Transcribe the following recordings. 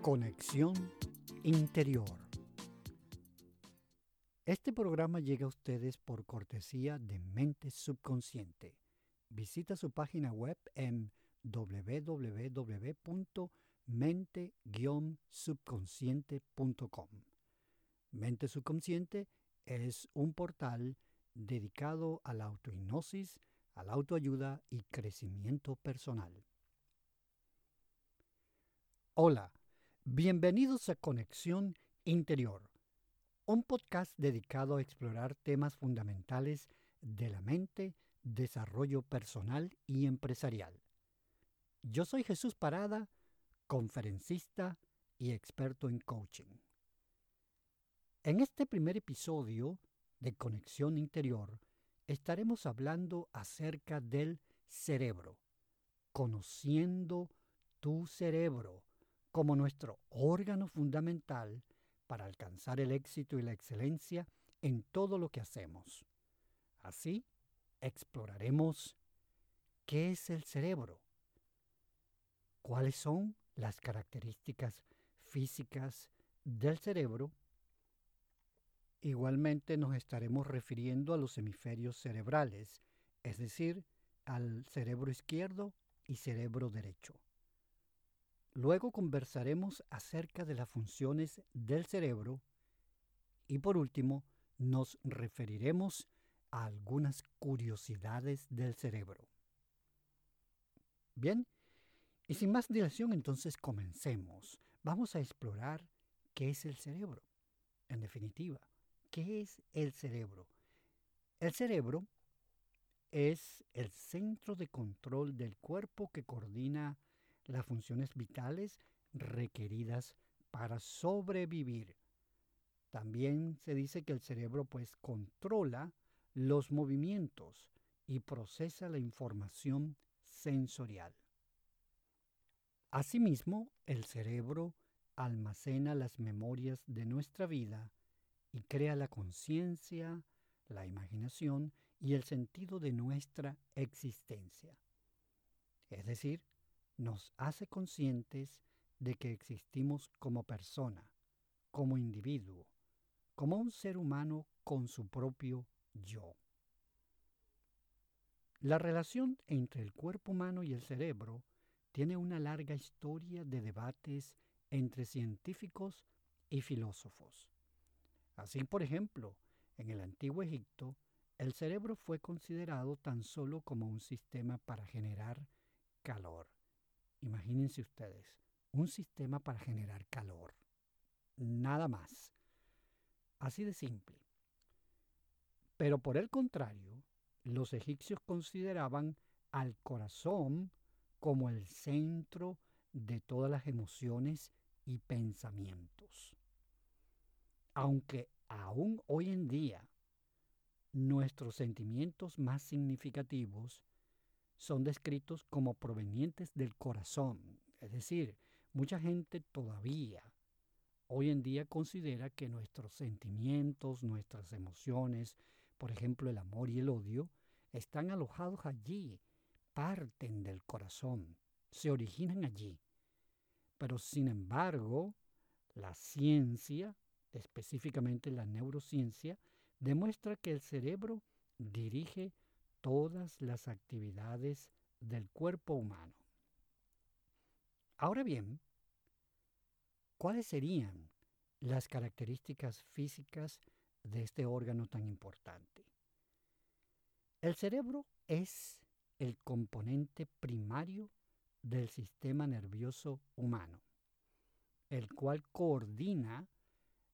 Conexión Interior. Este programa llega a ustedes por cortesía de Mente Subconsciente. Visita su página web en www.mente-subconsciente.com. Mente Subconsciente es un portal dedicado a la autohipnosis, a la autoayuda y crecimiento personal. Hola, bienvenidos a Conexión Interior, un podcast dedicado a explorar temas fundamentales de la mente, desarrollo personal y empresarial. Yo soy Jesús Parada, conferencista y experto en coaching. En este primer episodio de Conexión Interior estaremos hablando acerca del cerebro, conociendo tu cerebro como nuestro órgano fundamental para alcanzar el éxito y la excelencia en todo lo que hacemos. Así, exploraremos qué es el cerebro, cuáles son las características físicas del cerebro. Igualmente nos estaremos refiriendo a los hemisferios cerebrales, es decir, al cerebro izquierdo y cerebro derecho. Luego conversaremos acerca de las funciones del cerebro y por último nos referiremos a algunas curiosidades del cerebro. Bien, y sin más dilación entonces comencemos. Vamos a explorar qué es el cerebro. En definitiva, ¿qué es el cerebro? El cerebro es el centro de control del cuerpo que coordina las funciones vitales requeridas para sobrevivir. También se dice que el cerebro pues controla los movimientos y procesa la información sensorial. Asimismo, el cerebro almacena las memorias de nuestra vida y crea la conciencia, la imaginación y el sentido de nuestra existencia. Es decir, nos hace conscientes de que existimos como persona, como individuo, como un ser humano con su propio yo. La relación entre el cuerpo humano y el cerebro tiene una larga historia de debates entre científicos y filósofos. Así, por ejemplo, en el antiguo Egipto, el cerebro fue considerado tan solo como un sistema para generar calor. Imagínense ustedes, un sistema para generar calor. Nada más. Así de simple. Pero por el contrario, los egipcios consideraban al corazón como el centro de todas las emociones y pensamientos. Aunque aún hoy en día nuestros sentimientos más significativos son descritos como provenientes del corazón. Es decir, mucha gente todavía hoy en día considera que nuestros sentimientos, nuestras emociones, por ejemplo el amor y el odio, están alojados allí, parten del corazón, se originan allí. Pero sin embargo, la ciencia, específicamente la neurociencia, demuestra que el cerebro dirige todas las actividades del cuerpo humano. Ahora bien, ¿cuáles serían las características físicas de este órgano tan importante? El cerebro es el componente primario del sistema nervioso humano, el cual coordina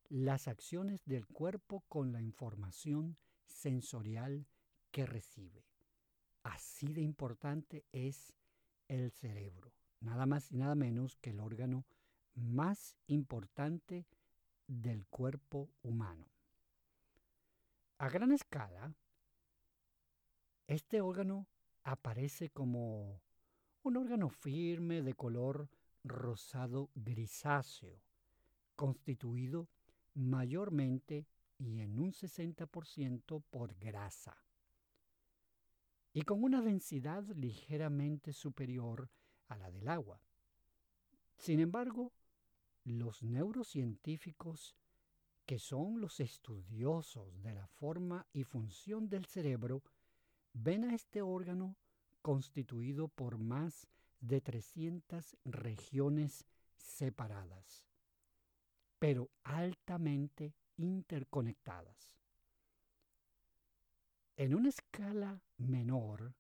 las acciones del cuerpo con la información sensorial que recibe. Así de importante es el cerebro, nada más y nada menos que el órgano más importante del cuerpo humano. A gran escala, este órgano aparece como un órgano firme de color rosado grisáceo, constituido mayormente y en un 60% por grasa y con una densidad ligeramente superior a la del agua. Sin embargo, los neurocientíficos, que son los estudiosos de la forma y función del cerebro, ven a este órgano constituido por más de 300 regiones separadas, pero altamente interconectadas. En una escala menor,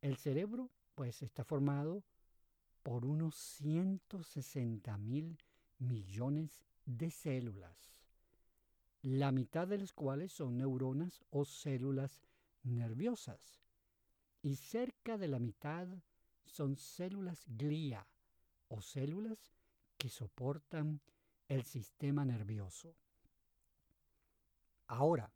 el cerebro pues está formado por unos 160 mil millones de células, la mitad de las cuales son neuronas o células nerviosas, y cerca de la mitad son células glía o células que soportan el sistema nervioso. Ahora,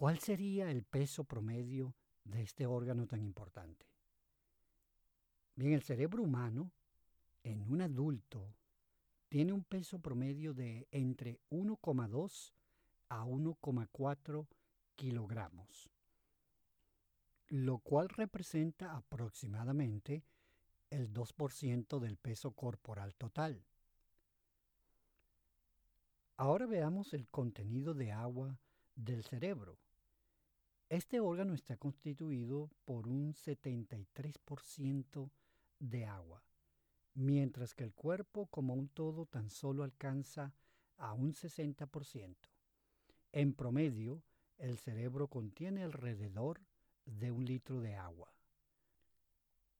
¿cuál sería el peso promedio de este órgano tan importante? Bien, el cerebro humano en un adulto tiene un peso promedio de entre 1,2 a 1,4 kilogramos, lo cual representa aproximadamente el 2% del peso corporal total. Ahora veamos el contenido de agua del cerebro. Este órgano está constituido por un 73% de agua, mientras que el cuerpo como un todo tan solo alcanza a un 60%. En promedio, el cerebro contiene alrededor de un litro de agua.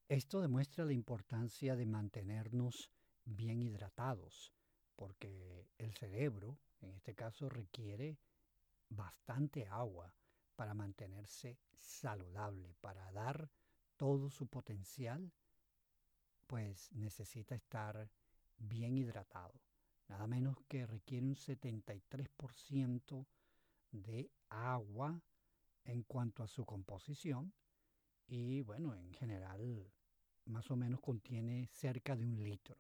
Esto demuestra la importancia de mantenernos bien hidratados, porque el cerebro, en este caso, requiere bastante agua para mantenerse saludable, para dar todo su potencial, pues necesita estar bien hidratado. Nada menos que requiere un 73% de agua en cuanto a su composición y bueno, en general más o menos contiene cerca de un litro.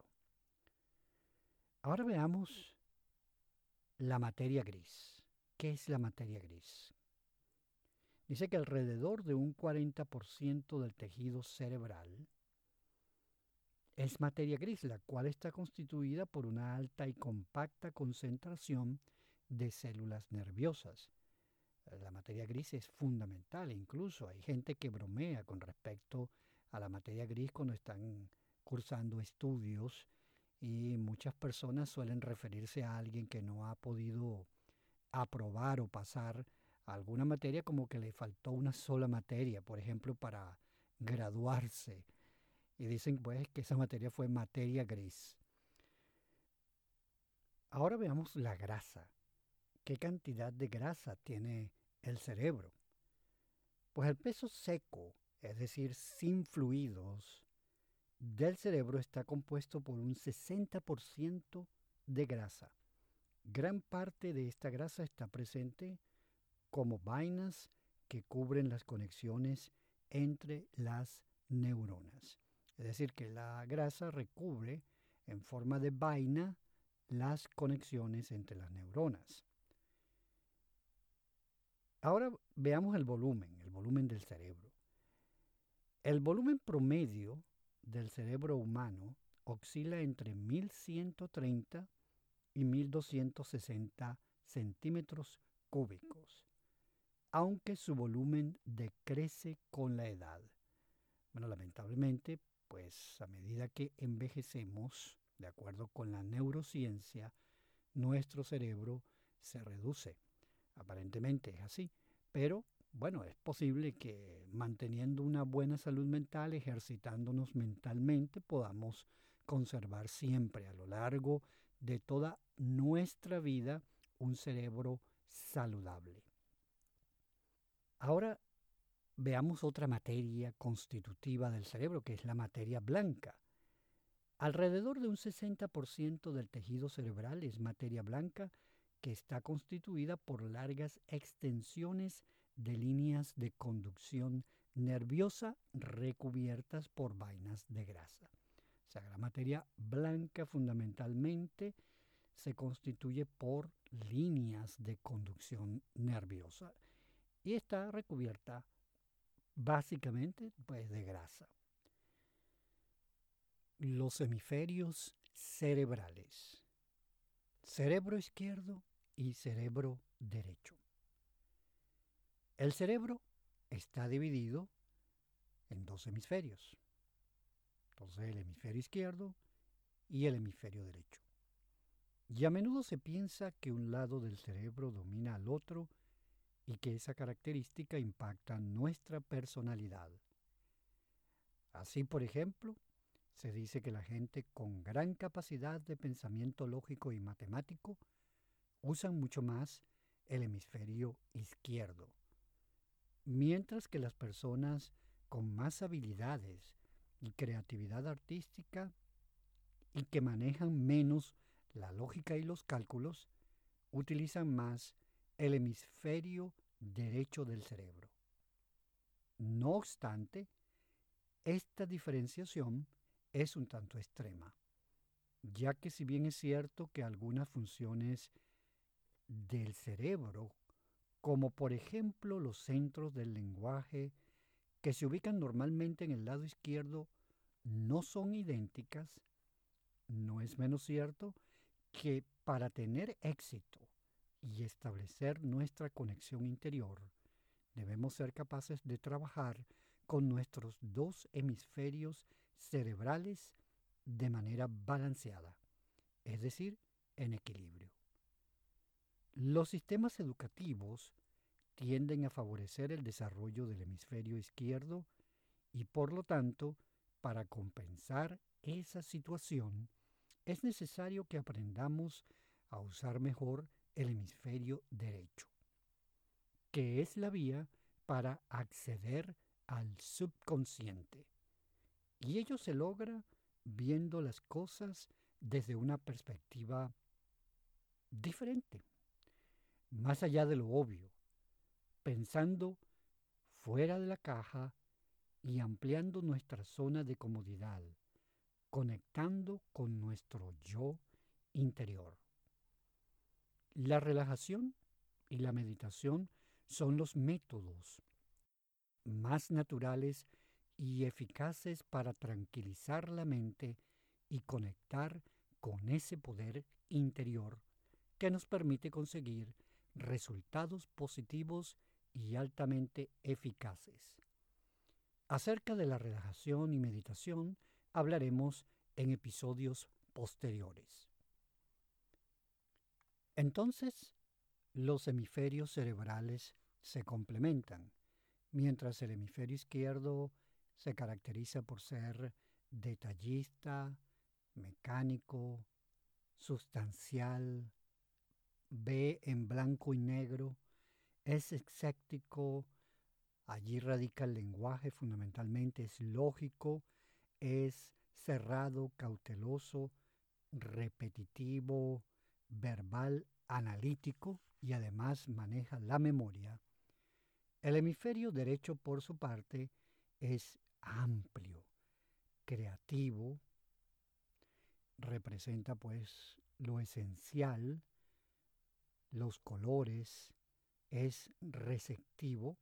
Ahora veamos la materia gris. ¿Qué es la materia gris? Dice que alrededor de un 40% del tejido cerebral es materia gris, la cual está constituida por una alta y compacta concentración de células nerviosas. La materia gris es fundamental, incluso hay gente que bromea con respecto a la materia gris cuando están cursando estudios y muchas personas suelen referirse a alguien que no ha podido aprobar o pasar alguna materia como que le faltó una sola materia, por ejemplo, para graduarse. Y dicen pues que esa materia fue materia gris. Ahora veamos la grasa. ¿Qué cantidad de grasa tiene el cerebro? Pues el peso seco, es decir, sin fluidos, del cerebro está compuesto por un 60% de grasa. Gran parte de esta grasa está presente como vainas que cubren las conexiones entre las neuronas. Es decir, que la grasa recubre en forma de vaina las conexiones entre las neuronas. Ahora veamos el volumen, el volumen del cerebro. El volumen promedio del cerebro humano oscila entre 1130 y 1260 centímetros cúbicos, aunque su volumen decrece con la edad. Bueno, lamentablemente, pues a medida que envejecemos, de acuerdo con la neurociencia, nuestro cerebro se reduce. Aparentemente es así, pero bueno, es posible que manteniendo una buena salud mental, ejercitándonos mentalmente, podamos conservar siempre a lo largo de toda nuestra vida un cerebro saludable. Ahora veamos otra materia constitutiva del cerebro, que es la materia blanca. Alrededor de un 60% del tejido cerebral es materia blanca que está constituida por largas extensiones de líneas de conducción nerviosa recubiertas por vainas de grasa. O sea, la materia blanca fundamentalmente se constituye por líneas de conducción nerviosa y está recubierta básicamente pues, de grasa. Los hemisferios cerebrales. Cerebro izquierdo y cerebro derecho. El cerebro está dividido en dos hemisferios. Entonces el hemisferio izquierdo y el hemisferio derecho. Y a menudo se piensa que un lado del cerebro domina al otro y que esa característica impacta nuestra personalidad. Así, por ejemplo, se dice que la gente con gran capacidad de pensamiento lógico y matemático usan mucho más el hemisferio izquierdo, mientras que las personas con más habilidades y creatividad artística y que manejan menos la lógica y los cálculos, utilizan más el hemisferio derecho del cerebro. No obstante, esta diferenciación es un tanto extrema, ya que si bien es cierto que algunas funciones del cerebro, como por ejemplo los centros del lenguaje, que se ubican normalmente en el lado izquierdo, no son idénticas, no es menos cierto que para tener éxito y establecer nuestra conexión interior, debemos ser capaces de trabajar con nuestros dos hemisferios cerebrales de manera balanceada, es decir, en equilibrio. Los sistemas educativos tienden a favorecer el desarrollo del hemisferio izquierdo y por lo tanto, para compensar esa situación, es necesario que aprendamos a usar mejor el hemisferio derecho, que es la vía para acceder al subconsciente. Y ello se logra viendo las cosas desde una perspectiva diferente, más allá de lo obvio, pensando fuera de la caja y ampliando nuestra zona de comodidad, conectando con nuestro yo interior. La relajación y la meditación son los métodos más naturales y eficaces para tranquilizar la mente y conectar con ese poder interior que nos permite conseguir resultados positivos y altamente eficaces. Acerca de la relajación y meditación hablaremos en episodios posteriores. Entonces, los hemisferios cerebrales se complementan, mientras el hemisferio izquierdo se caracteriza por ser detallista, mecánico, sustancial, ve en blanco y negro, es escéptico, allí radica el lenguaje fundamentalmente, es lógico, es cerrado, cauteloso, repetitivo, verbal, analítico y además maneja la memoria. El hemisferio derecho, por su parte, es amplio, creativo, representa pues lo esencial, los colores, es receptivo.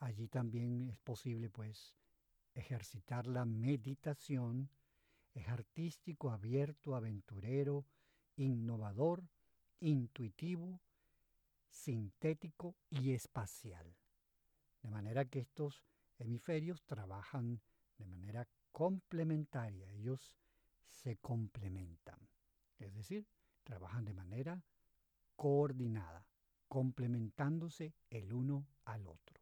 Allí también es posible pues ejercitar la meditación, es artístico, abierto, aventurero, innovador, intuitivo, sintético y espacial. De manera que estos hemisferios trabajan de manera complementaria, ellos se complementan, es decir, trabajan de manera coordinada, complementándose el uno al otro.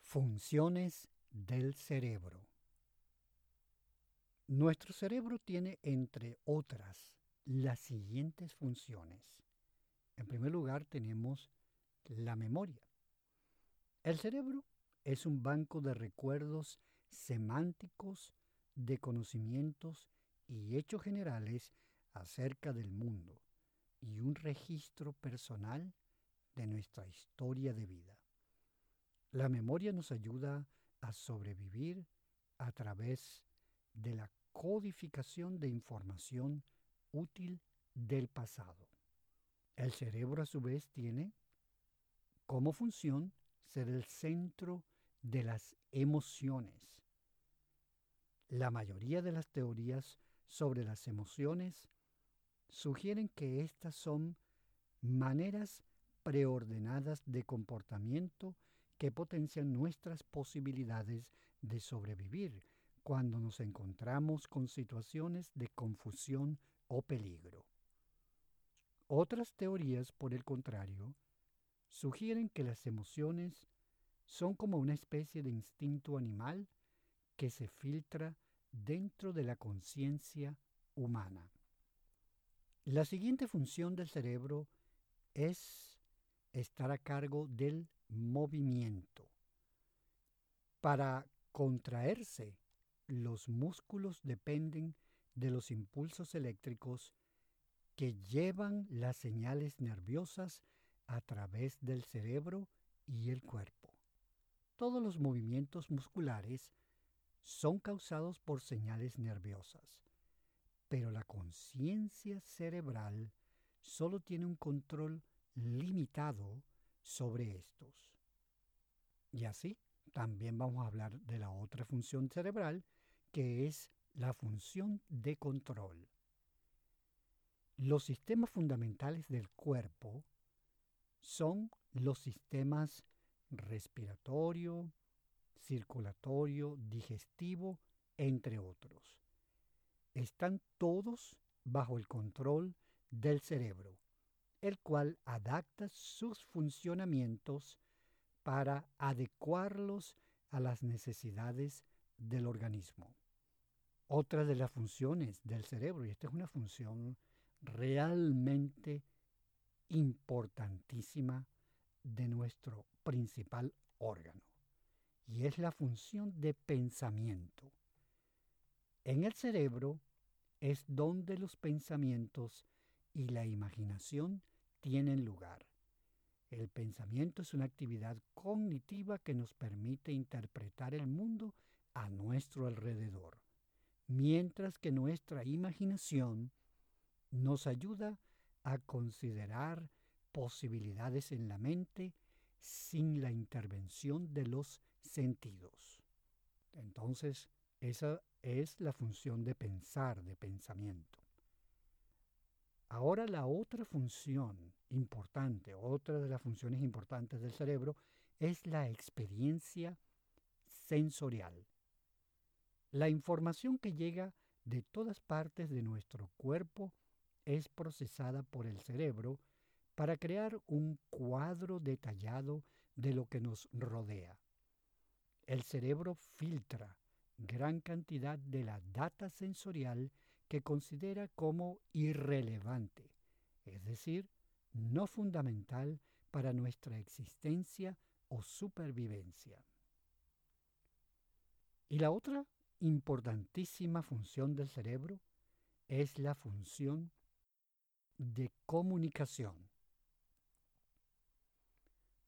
Funciones del cerebro. Nuestro cerebro tiene, entre otras, las siguientes funciones. En primer lugar, tenemos la memoria. El cerebro es un banco de recuerdos semánticos, de conocimientos y hechos generales acerca del mundo y un registro personal de nuestra historia de vida. La memoria nos ayuda a sobrevivir a través de la codificación de información útil del pasado. El cerebro a su vez tiene como función ser el centro de las emociones. La mayoría de las teorías sobre las emociones sugieren que estas son maneras preordenadas de comportamiento que potencian nuestras posibilidades de sobrevivir cuando nos encontramos con situaciones de confusión o peligro. Otras teorías, por el contrario, sugieren que las emociones son como una especie de instinto animal que se filtra dentro de la conciencia humana. La siguiente función del cerebro es estar a cargo del movimiento. Para contraerse, los músculos dependen de los impulsos eléctricos que llevan las señales nerviosas a través del cerebro y el cuerpo. Todos los movimientos musculares son causados por señales nerviosas, pero la conciencia cerebral solo tiene un control limitado sobre estos. Y así, también vamos a hablar de la otra función cerebral, que es la función de control. Los sistemas fundamentales del cuerpo son los sistemas respiratorio, circulatorio, digestivo, entre otros. Están todos bajo el control del cerebro, el cual adapta sus funcionamientos para adecuarlos a las necesidades del organismo. Otra de las funciones del cerebro, y esta es una función realmente importantísima de nuestro principal órgano, y es la función de pensamiento. En el cerebro es donde los pensamientos y la imaginación tienen lugar. El pensamiento es una actividad cognitiva que nos permite interpretar el mundo a nuestro alrededor, mientras que nuestra imaginación nos ayuda a considerar posibilidades en la mente sin la intervención de los sentidos. Entonces, esa es la función de pensar, de pensamiento. Ahora la otra función importante, otra de las funciones importantes del cerebro, es la experiencia sensorial. La información que llega de todas partes de nuestro cuerpo es procesada por el cerebro para crear un cuadro detallado de lo que nos rodea. El cerebro filtra gran cantidad de la data sensorial que considera como irrelevante, es decir, no fundamental para nuestra existencia o supervivencia. Y la otra importantísima función del cerebro es la función de comunicación.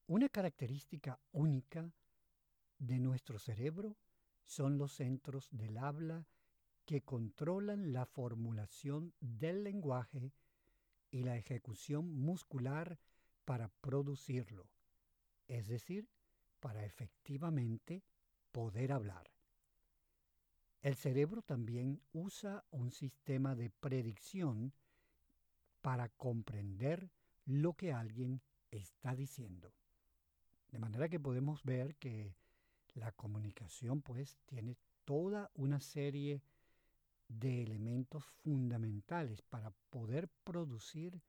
Una característica única de nuestro cerebro son los centros del habla que controlan la formulación del lenguaje y la ejecución muscular para producirlo, es decir, para efectivamente poder hablar. El cerebro también usa un sistema de predicción para comprender lo que alguien está diciendo. De manera que podemos ver que la comunicación pues tiene toda una serie de elementos fundamentales para poder producir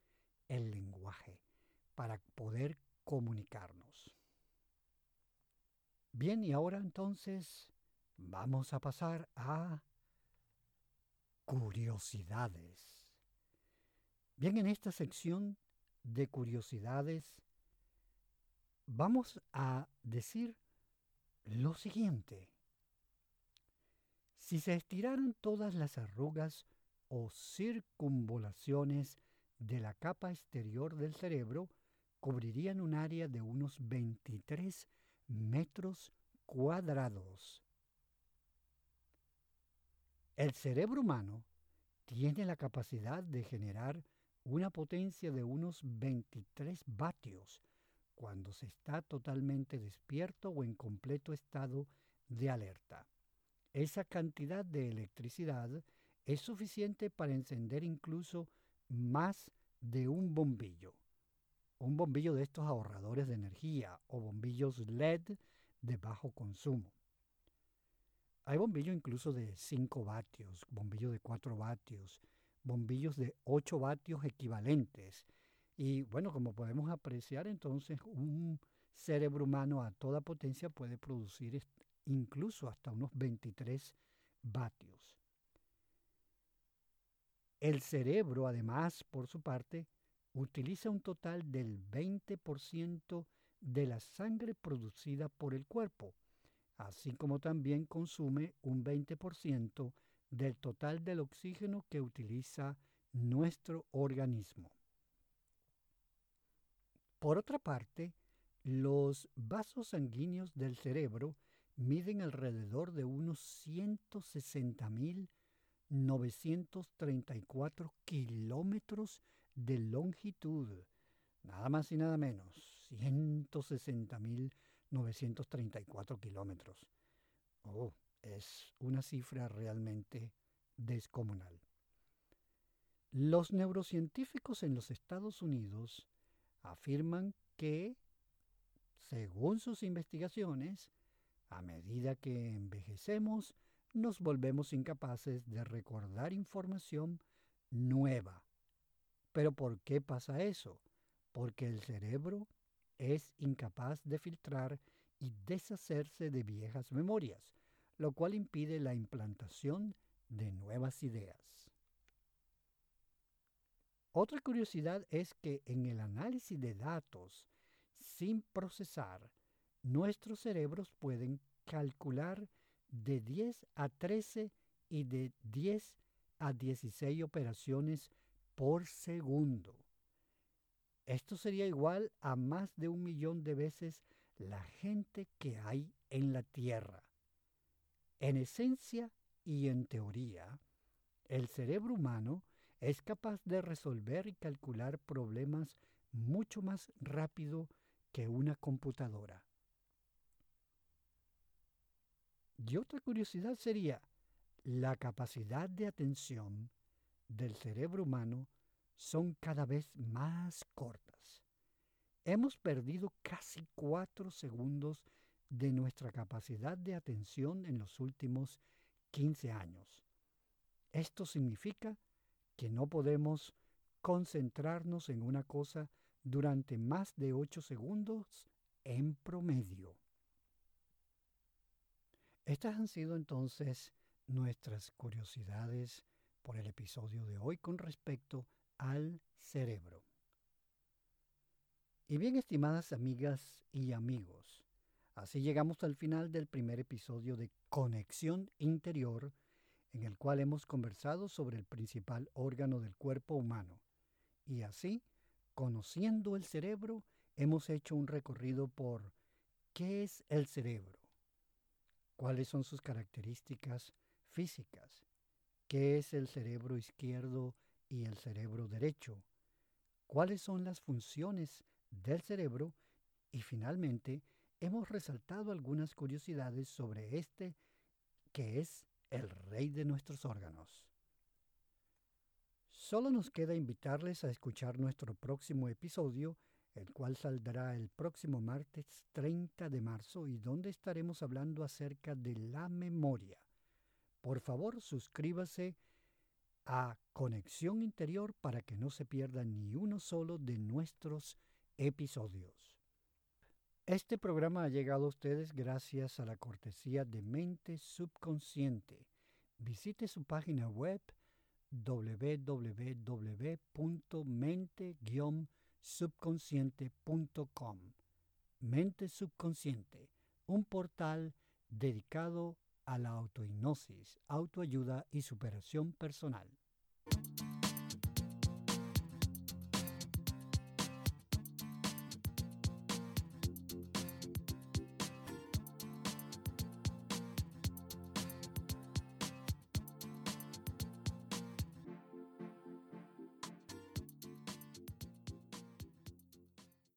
el lenguaje, para poder comunicarnos. Bien, y ahora entonces vamos a pasar a curiosidades. Bien, en esta sección de curiosidades vamos a decir lo siguiente. Si se estiraran todas las arrugas o circunvolaciones de la capa exterior del cerebro, cubrirían un área de unos 23 metros cuadrados. El cerebro humano tiene la capacidad de generar una potencia de unos 23 vatios cuando se está totalmente despierto o en completo estado de alerta. Esa cantidad de electricidad es suficiente para encender incluso más de un bombillo. Un bombillo de estos ahorradores de energía o bombillos LED de bajo consumo. Hay bombillos incluso de 5 vatios, bombillos de 4 vatios, bombillos de 8 vatios equivalentes. Y bueno, como podemos apreciar entonces, un cerebro humano a toda potencia puede producir incluso hasta unos 23 vatios. El cerebro, además, por su parte, utiliza un total del 20% de la sangre producida por el cuerpo, así como también consume un 20% del total del oxígeno que utiliza nuestro organismo. Por otra parte, los vasos sanguíneos del cerebro miden alrededor de unos 160.934 kilómetros de longitud, nada más y nada menos, 160.934 kilómetros. Oh, es una cifra realmente descomunal. Los neurocientíficos en los Estados Unidos afirman que, según sus investigaciones, a medida que envejecemos, nos volvemos incapaces de recordar información nueva. ¿Pero por qué pasa eso? Porque el cerebro es incapaz de filtrar y deshacerse de viejas memorias, lo cual impide la implantación de nuevas ideas. Otra curiosidad es que en el análisis de datos sin procesar, nuestros cerebros pueden calcular de 10 a 13 y de 10 a 16 operaciones por segundo. Esto sería igual a más de un millón de veces la gente que hay en la Tierra. En esencia y en teoría, el cerebro humano es capaz de resolver y calcular problemas mucho más rápido que una computadora. Y otra curiosidad sería la capacidad de atención del cerebro humano son cada vez más cortas. Hemos perdido casi cuatro segundos de nuestra capacidad de atención en los últimos 15 años. Esto significa que no podemos concentrarnos en una cosa durante más de 8 segundos en promedio. Estas han sido entonces nuestras curiosidades por el episodio de hoy con respecto al cerebro. Y bien, estimadas amigas y amigos, así llegamos al final del primer episodio de Conexión Interior, en el cual hemos conversado sobre el principal órgano del cuerpo humano. Y así, conociendo el cerebro, hemos hecho un recorrido por ¿qué es el cerebro? ¿Cuáles son sus características físicas? ¿Qué es el cerebro izquierdo y el cerebro derecho? ¿Cuáles son las funciones del cerebro? Y finalmente, hemos resaltado algunas curiosidades sobre este que es el rey de nuestros órganos. Solo nos queda invitarles a escuchar nuestro próximo episodio el cual saldrá el próximo martes 30 de marzo y donde estaremos hablando acerca de la memoria. Por favor, suscríbase a Conexión Interior para que no se pierda ni uno solo de nuestros episodios. Este programa ha llegado a ustedes gracias a la cortesía de Mente Subconsciente. Visite su página web www.mente subconsciente.com. Mente Subconsciente, un portal dedicado a la autohipnosis, autoayuda y superación personal.